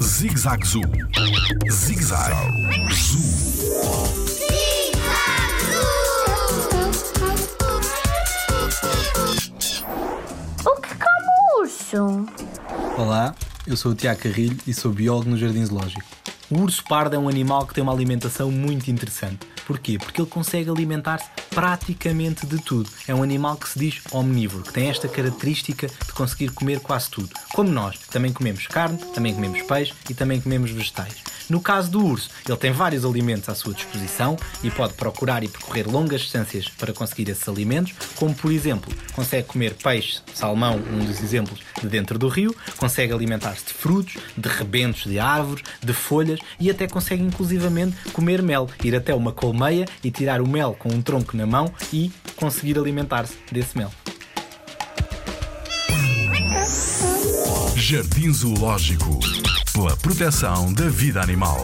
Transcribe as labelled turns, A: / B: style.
A: Zig Zag Zoo. Zig Zag Zoo.
B: O que come o urso?
C: Olá, eu sou o Tiago Carrilho e sou biólogo no Jardim Zoológico. O urso pardo é um animal que tem uma alimentação muito interessante. Porquê? Porque ele consegue alimentar-se praticamente de tudo. É um animal que se diz omnívoro, que tem esta característica de conseguir comer quase tudo. Como nós, que também comemos carne, também comemos peixe e também comemos vegetais. No caso do urso, ele tem vários alimentos à sua disposição e pode procurar e percorrer longas distâncias para conseguir esses alimentos, como por exemplo, consegue comer peixe, salmão, um dos exemplos, de dentro do rio, consegue alimentar-se de frutos, de rebentos de árvores, de folhas e até consegue inclusivamente comer mel, ir até uma colmeia e tirar o mel com um tronco na mão e conseguir alimentar-se desse mel.
A: Jardim Zoológico. Pela proteção da vida animal.